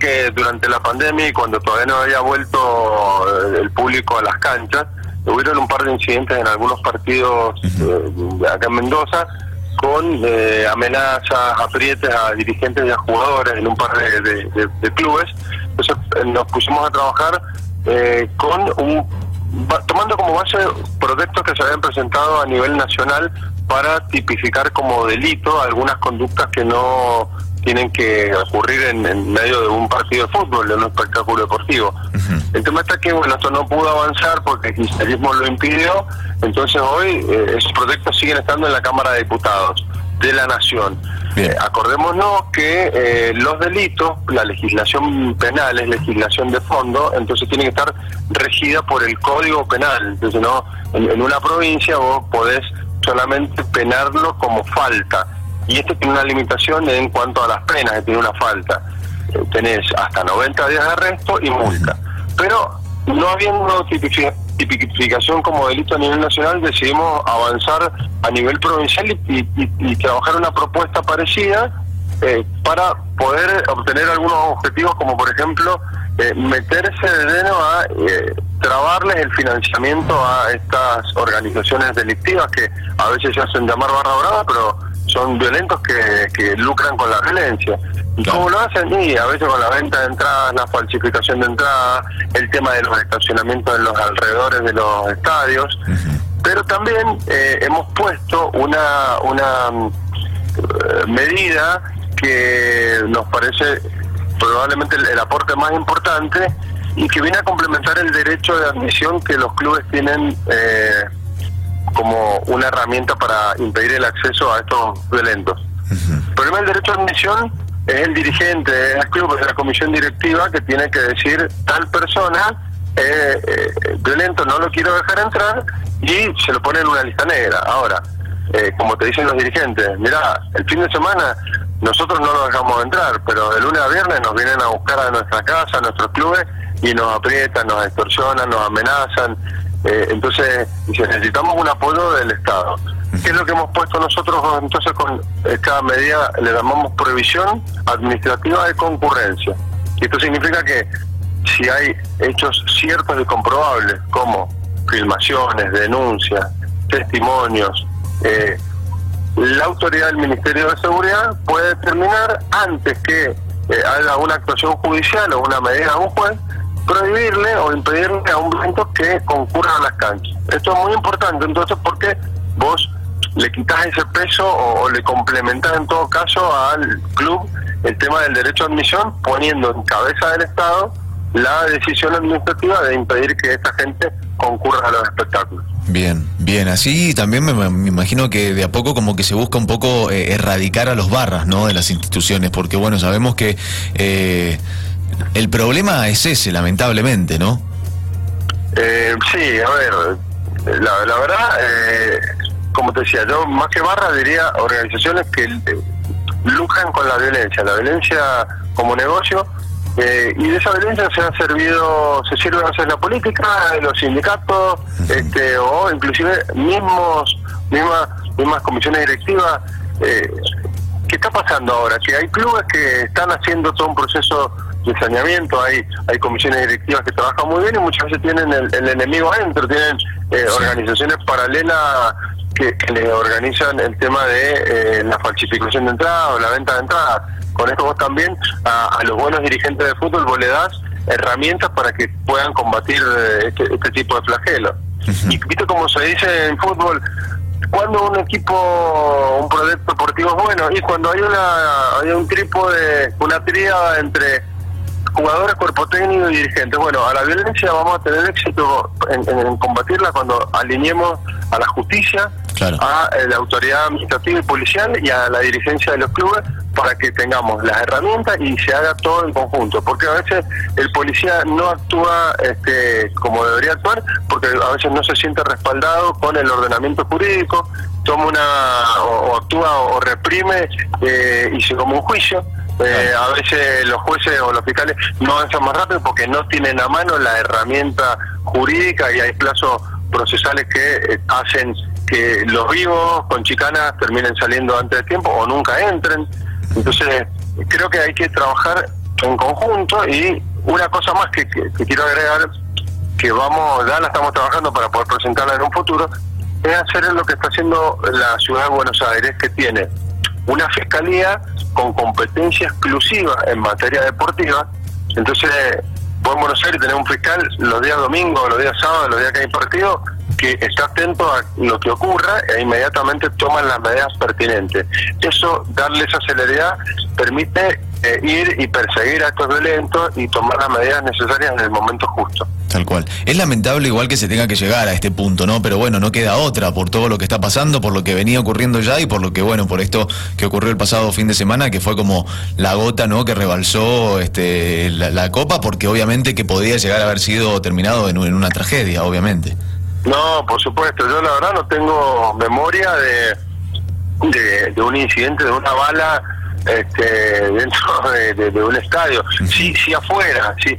que durante la pandemia y cuando todavía no había vuelto eh, el público a las canchas, hubieron un par de incidentes en algunos partidos eh, acá en Mendoza con eh, amenazas, aprietes a dirigentes y a jugadores en un par de, clubes. Entonces nos pusimos a trabajar con un tomando como base proyectos que se habían presentado a nivel nacional para tipificar como delito algunas conductas que no tienen que ocurrir en, medio de un partido de fútbol, de un espectáculo deportivo. El tema está que, bueno, esto no pudo avanzar porque el cristianismo lo impidió, entonces hoy eh, esos proyectos siguen estando en la Cámara de Diputados de la Nación. Eh, acordémonos que eh, los delitos, la legislación penal es legislación de fondo, entonces tiene que estar regida por el Código Penal. Entonces, no, en, una provincia vos podés solamente penarlo como falta. Y esto tiene una limitación en cuanto a las penas, que tiene una falta. Eh, tenés hasta 90 días de arresto y multa. Pero no habiendo tipificación como delito a nivel nacional, decidimos avanzar a nivel provincial y, trabajar una propuesta parecida eh, para poder obtener algunos objetivos, como por ejemplo eh, meterse de lleno a eh, trabarles el financiamiento a estas organizaciones delictivas que a veces se hacen llamar barra brava, pero son violentos que, que lucran con la violencia. ¿Y cómo lo hacen? Y a veces con la venta de entradas, la falsificación de entradas, el tema de los estacionamientos en los alrededores de los estadios. Pero también eh, hemos puesto una, una eh, medida que nos parece probablemente el, aporte más importante y que viene a complementar el derecho de admisión que los clubes tienen eh, como una herramienta para impedir el acceso a estos violentos. El problema del derecho de admisión es el dirigente del club, es la comisión directiva que tiene que decir tal persona eh, eh, violento no lo quiero dejar entrar y se lo pone en una lista negra. Ahora, eh, como te dicen los dirigentes, mira, el fin de semana nosotros no lo dejamos entrar, pero de lunes a viernes nos vienen a buscar a nuestra casa, a nuestros clubes y nos aprietan, nos extorsionan, nos amenazan. Eh, entonces, necesitamos un apoyo del Estado. ¿Qué es lo que hemos puesto nosotros? Entonces, con cada medida le llamamos prohibición administrativa de concurrencia. Y esto significa que si hay hechos ciertos y comprobables, como filmaciones, denuncias, testimonios, eh, la autoridad del Ministerio de Seguridad puede determinar antes que eh, haga una actuación judicial o una medida de un juez, prohibirle o impedirle a un evento que concurra a las canchas. Esto es muy importante, entonces, porque vos le quitas ese peso o, le complementas en todo caso al club el tema del derecho a admisión, poniendo en cabeza del Estado la decisión administrativa de impedir que esta gente concurra a los espectáculos. Bien, bien, así también me, imagino que de a poco como que se busca un poco eh, erradicar a los barras, ¿no? De las instituciones, porque bueno, sabemos que eh, el problema es ese, lamentablemente, ¿no? Eh, sí, a ver, la, la verdad, eh, como te decía, yo más que barra diría organizaciones que lucran con la violencia, la violencia como negocio, eh, y de esa violencia se han servido, se sirve hacer la política, los sindicatos, este, o inclusive mismos, mismas, mismas comisiones directivas. Eh, ¿Qué está pasando ahora? Que hay clubes que están haciendo todo un proceso de saneamiento, hay, hay comisiones directivas que trabajan muy bien y muchas veces tienen el, enemigo adentro, tienen eh, organizaciones paralelas que, le organizan el tema de eh, la falsificación de entrada o la venta de entrada. Con esto vos también a, los buenos dirigentes de fútbol vos le das herramientas para que puedan combatir eh, este, este, tipo de flagelos. Y viste como se dice en fútbol, cuando un equipo, un proyecto deportivo es bueno, y cuando hay una hay un de una tríada entre jugadores, cuerpo técnico y dirigentes. Bueno, a la violencia vamos a tener éxito en, combatirla cuando alineemos a la justicia, a eh, la autoridad administrativa y policial y a la dirigencia de los clubes para que tengamos las herramientas y se haga todo en conjunto. Porque a veces el policía no actúa este, como debería actuar porque a veces no se siente respaldado con el ordenamiento jurídico, toma una o, actúa o reprime eh, y se como un juicio. Eh, a veces los jueces o los fiscales no avanzan más rápido porque no tienen a mano la herramienta jurídica y hay plazos procesales que eh, hacen que los vivos con chicanas terminen saliendo antes de tiempo o nunca entren. Entonces, creo que hay que trabajar en conjunto y una cosa más que, quiero agregar que vamos, ya la estamos trabajando para poder presentarla en un futuro, es hacer lo que está haciendo la ciudad de Buenos Aires, que tiene una fiscalía con competencia exclusiva en materia deportiva. Entonces, vos en Buenos Aires tenés un fiscal los días domingos, los días sábados, los días que hay partido, que está atento a lo que ocurra e inmediatamente toman las medidas pertinentes. Eso, darle esa celeridad, permite eh, ir y perseguir a estos violentos y tomar las medidas necesarias en el momento justo. Tal cual. Es lamentable igual que se tenga que llegar a este punto, ¿no? Pero bueno, no queda otra por todo lo que está pasando, por lo que venía ocurriendo ya y por lo que, bueno, por esto que ocurrió el pasado fin de semana, que fue como la gota, ¿no? Que rebalsó este, la, copa, porque obviamente que podía llegar a haber sido terminado en, una tragedia, obviamente. No, por supuesto. Yo la verdad no tengo memoria de, de, de un incidente, de una bala este, dentro de, un estadio. Sí, sí afuera, sí.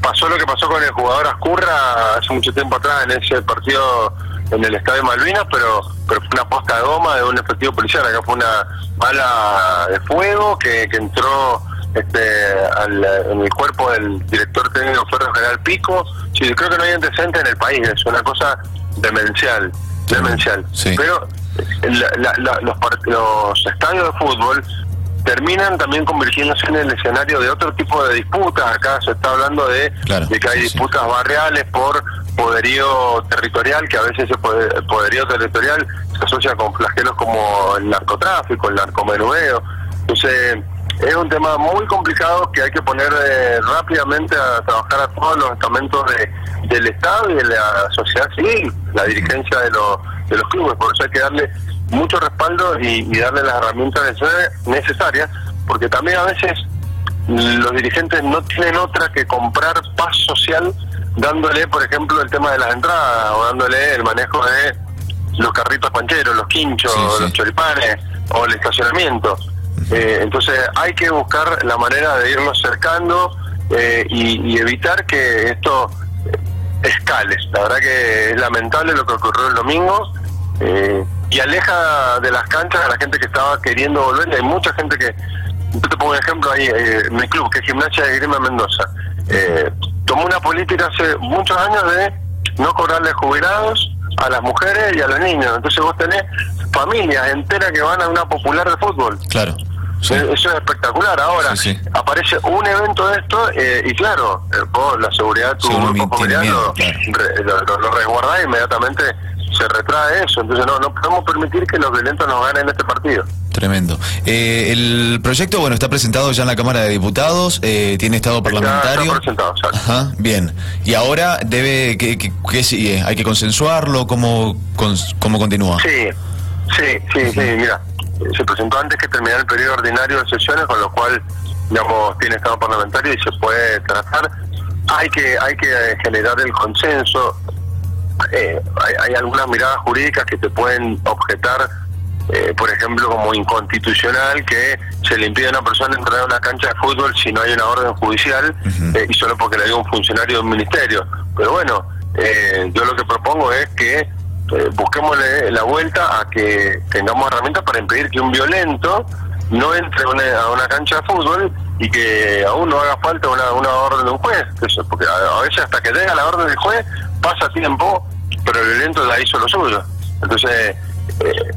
Pasó lo que pasó con el jugador Ascurra hace mucho tiempo atrás en ese partido en el estadio Malvinas, pero pero fue una posta de goma de un efectivo policial. Acá fue una bala de fuego que, entró este, en el cuerpo del director técnico Ferro General Pico. Sí, creo que no hay antecedentes en el país, es una cosa demencial, demencial. Pero los, los estadios de fútbol terminan también convirtiéndose en el escenario de otro tipo de disputas. Acá se está hablando de, que hay disputas barriales por poderío territorial, que a veces ese poderío territorial se asocia con flagelos como el narcotráfico, el narcomenudeo. Entonces, es un tema muy complicado que hay que poner eh, rápidamente a trabajar a todos los estamentos del Estado y de la sociedad civil, la dirigencia de los, de los clubes. Por eso hay que darle mucho respaldo y, darle las herramientas necesarias, porque también a veces los dirigentes no tienen otra que comprar paz social dándole, por ejemplo, el tema de las entradas o dándole el manejo de los carritos pancheros, los quinchos, los choripanes o el estacionamiento. Eh, entonces hay que buscar la manera de irnos cercando eh, y, evitar que esto escale. La verdad que es lamentable lo que ocurrió el domingo. Eh, y aleja de las canchas a la gente que estaba queriendo volver. Hay mucha gente que, yo te pongo un ejemplo ahí, eh, mi club, que es Gimnasia de Grima Mendoza, eh, tomó una política hace muchos años de no cobrarle jubilados a las mujeres y a los niños. Entonces vos tenés familias enteras que van a una popular de fútbol. Claro. Eso es espectacular. Ahora, aparece un evento de esto eh, y claro, vos la seguridad tu grupo familiar lo, lo resguardás inmediatamente se retrae eso. Entonces no, no podemos permitir que los violentos nos ganen este partido. Tremendo. Eh, el proyecto, bueno, está presentado ya en la Cámara de Diputados, eh, tiene estado parlamentario. Está, presentado, Ajá, bien. Y ahora debe, ¿qué, qué, sigue? ¿Hay que consensuarlo? ¿Cómo, cómo continúa? Sí, sí, sí, sí, mira. Se presentó antes que terminara el periodo ordinario de sesiones, con lo cual, digamos, tiene estado parlamentario y se puede tratar. Hay que, hay que generar el consenso eh, hay, algunas miradas jurídicas que te pueden objetar, eh, por ejemplo, como inconstitucional, que se le impide a una persona entrar a una cancha de fútbol si no hay una orden judicial eh, y solo porque le dio un funcionario de un ministerio. Pero bueno, yo lo que propongo es que busquemos la vuelta a que tengamos herramientas para impedir que un violento no entre a una cancha de fútbol y que aún no haga falta una, una orden de un juez. Porque a, veces hasta que llega la orden del juez pasa tiempo, pero el violento la hizo lo suyo. Entonces, eh,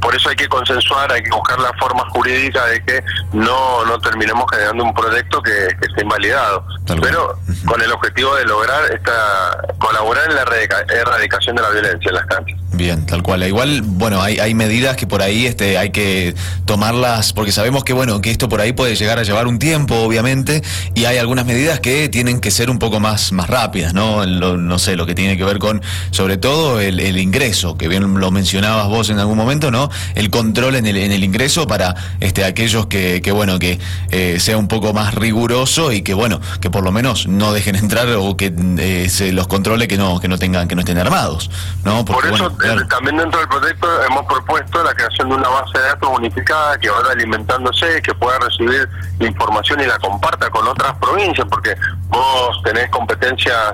por eso hay que consensuar, hay que buscar la forma jurídica de que no, no terminemos generando un proyecto que, esté invalidado, pero con el objetivo de lograr esta colaborar en la erradicación de la violencia en las canchas. Bien, tal cual. Igual, bueno, hay, hay medidas que por ahí este, hay que tomarlas, porque sabemos que, bueno, que esto por ahí puede llegar a llevar un tiempo, obviamente, y hay algunas medidas que tienen que ser un poco más, más rápidas, ¿no? no sé, lo que tiene que ver con, sobre todo, el, el ingreso, que bien lo mencionabas vos en algún momento, ¿no? El control en el, en el ingreso para este, aquellos que, que bueno, que eh, sea un poco más riguroso y que, bueno, que por lo menos no dejen entrar o que eh, se los controle que no, que no tengan, que no estén armados, ¿no? por eso, eh, también dentro del proyecto hemos propuesto la creación de una base de datos unificada que vaya alimentándose, que pueda recibir información y la comparta con otras provincias, porque vos tenés competencias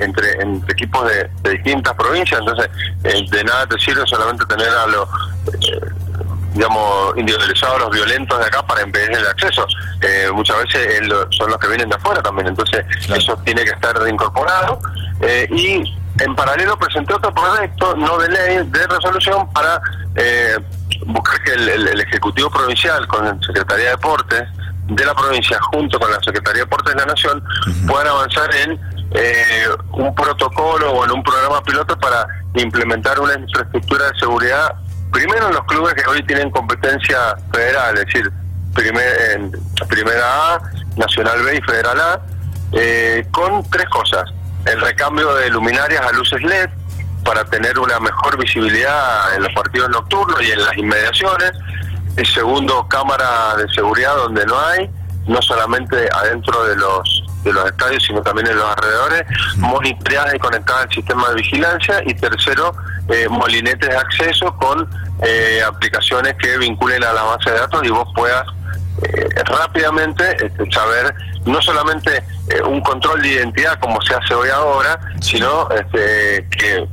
entre, entre equipos de, de distintas provincias, entonces de nada te sirve solamente tener a los digamos, individualizados los violentos de acá para impedir el acceso. Eh, muchas veces son los que vienen de afuera también, entonces eso tiene que estar incorporado. Eh, y en paralelo presenté otro proyecto, no de ley, de resolución para eh, buscar que el, Ejecutivo Provincial con la Secretaría de Deportes de la provincia junto con la Secretaría de Deportes de la Nación puedan avanzar en un protocolo o en un programa piloto para implementar una infraestructura de seguridad primero en los clubes que hoy tienen competencia federal, es decir, primer, en Primera A, Nacional B y Federal A, eh, con tres cosas. El recambio de luminarias a luces LED para tener una mejor visibilidad en los partidos nocturnos y en las inmediaciones. El segundo, cámara de seguridad donde no hay, no solamente adentro de los de los estadios, sino también en los alrededores, monitoreadas y conectadas al sistema de vigilancia. Y tercero, eh, molinetes de acceso con eh, aplicaciones que vinculen a la base de datos y vos puedas eh, rápidamente este, saber no solamente un control de identidad como se hace hoy ahora, sino este, que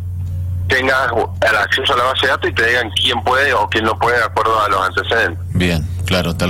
tengas el acceso a la base de datos y te digan quién puede o quién no puede de acuerdo a los antecedentes. Bien, claro, tal